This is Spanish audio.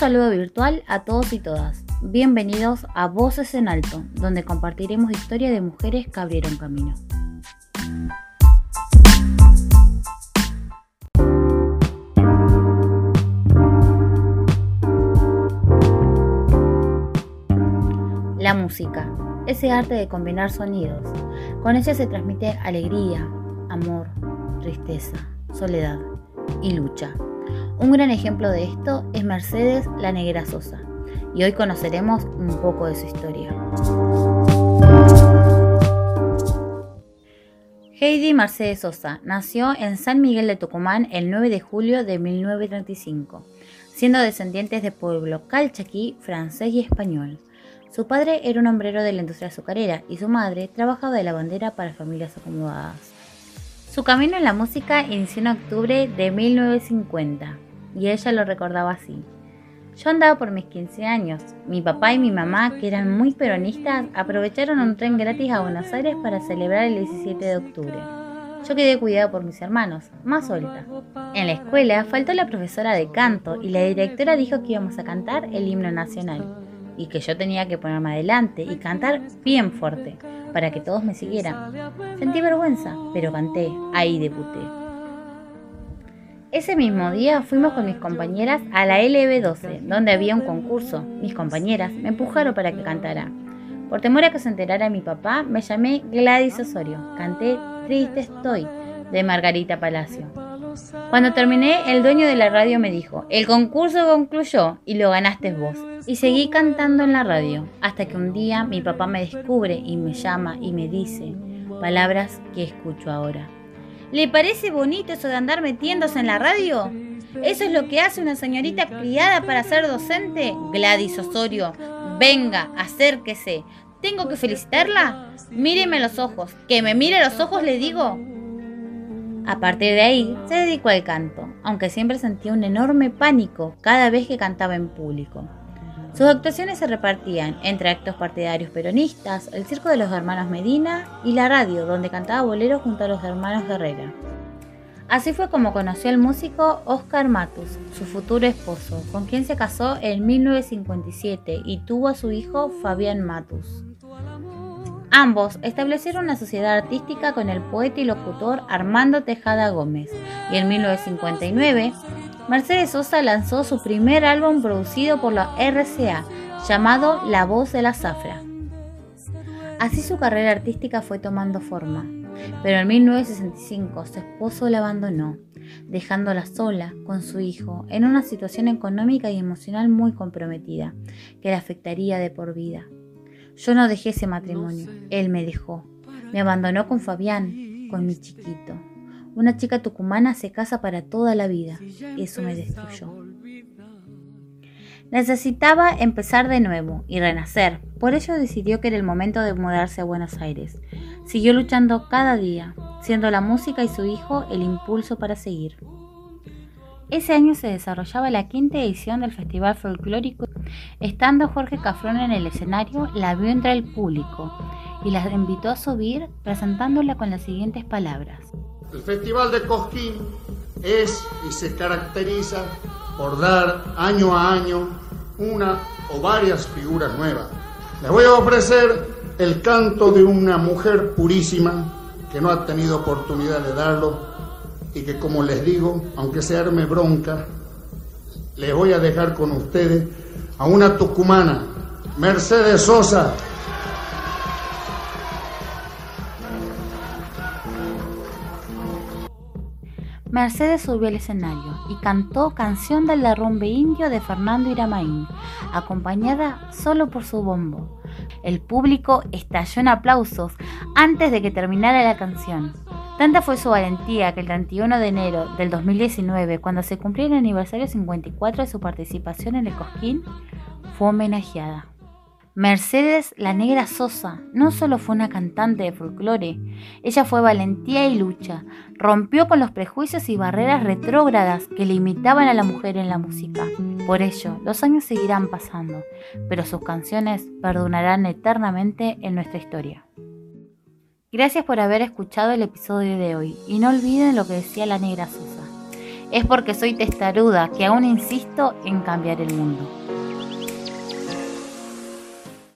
saludo virtual a todos y todas. Bienvenidos a Voces en Alto, donde compartiremos historias de mujeres que abrieron camino. La música, ese arte de combinar sonidos. Con ella se transmite alegría, amor, tristeza, soledad y lucha. Un gran ejemplo de esto es Mercedes La Negra Sosa, y hoy conoceremos un poco de su historia. Heidi Mercedes Sosa nació en San Miguel de Tucumán el 9 de julio de 1935, siendo descendientes de pueblo calchaquí, francés y español. Su padre era un hombrero de la industria azucarera y su madre trabajaba de lavandera para familias acomodadas. Su camino en la música inició en octubre de 1950 y ella lo recordaba así. Yo andaba por mis 15 años. Mi papá y mi mamá, que eran muy peronistas, aprovecharon un tren gratis a Buenos Aires para celebrar el 17 de octubre. Yo quedé cuidada por mis hermanos, más suelta. En la escuela faltó la profesora de canto y la directora dijo que íbamos a cantar el himno nacional y que yo tenía que ponerme adelante y cantar bien fuerte para que todos me siguieran. Sentí vergüenza, pero canté, ahí debuté. Ese mismo día fuimos con mis compañeras a la LB12, donde había un concurso. Mis compañeras me empujaron para que cantara. Por temor a que se enterara mi papá, me llamé Gladys Osorio. Canté Triste estoy de Margarita Palacio. Cuando terminé, el dueño de la radio me dijo, el concurso concluyó y lo ganaste vos. Y seguí cantando en la radio, hasta que un día mi papá me descubre y me llama y me dice palabras que escucho ahora. ¿Le parece bonito eso de andar metiéndose en la radio? ¿Eso es lo que hace una señorita criada para ser docente? Gladys Osorio, venga, acérquese. ¿Tengo que felicitarla? Míreme a los ojos. Que me mire a los ojos, le digo. A partir de ahí, se dedicó al canto, aunque siempre sentía un enorme pánico cada vez que cantaba en público. Sus actuaciones se repartían entre actos partidarios peronistas, el circo de los hermanos Medina y la radio, donde cantaba boleros junto a los hermanos Guerrera. Así fue como conoció al músico Oscar Matus, su futuro esposo, con quien se casó en 1957 y tuvo a su hijo Fabián Matus. Ambos establecieron una sociedad artística con el poeta y locutor Armando Tejada Gómez y en 1959 Mercedes Sosa lanzó su primer álbum producido por la RCA llamado La Voz de la Zafra. Así su carrera artística fue tomando forma, pero en 1965 su esposo la abandonó, dejándola sola con su hijo en una situación económica y emocional muy comprometida que la afectaría de por vida. Yo no dejé ese matrimonio, él me dejó. Me abandonó con Fabián, con mi chiquito. Una chica tucumana se casa para toda la vida. Eso me destruyó. Necesitaba empezar de nuevo y renacer. Por ello decidió que era el momento de mudarse a Buenos Aires. Siguió luchando cada día, siendo la música y su hijo el impulso para seguir. Ese año se desarrollaba la quinta edición del Festival Folclórico. Estando Jorge Cafrón en el escenario, la vio entre el público y la invitó a subir presentándola con las siguientes palabras. El Festival de Cosquín es y se caracteriza por dar año a año una o varias figuras nuevas. Les voy a ofrecer el canto de una mujer purísima que no ha tenido oportunidad de darlo y que como les digo, aunque se arme bronca, les voy a dejar con ustedes a una tucumana, Mercedes Sosa. Mercedes subió al escenario y cantó Canción del Derrumbe Indio de Fernando Iramaín, acompañada solo por su bombo. El público estalló en aplausos antes de que terminara la canción. Tanta fue su valentía que el 31 de enero del 2019, cuando se cumplió el aniversario 54 de su participación en el Cosquín, fue homenajeada. Mercedes la Negra Sosa no solo fue una cantante de folclore, ella fue valentía y lucha, rompió con los prejuicios y barreras retrógradas que limitaban a la mujer en la música. Por ello, los años seguirán pasando, pero sus canciones perdonarán eternamente en nuestra historia. Gracias por haber escuchado el episodio de hoy y no olviden lo que decía la negra Sosa. Es porque soy testaruda que aún insisto en cambiar el mundo.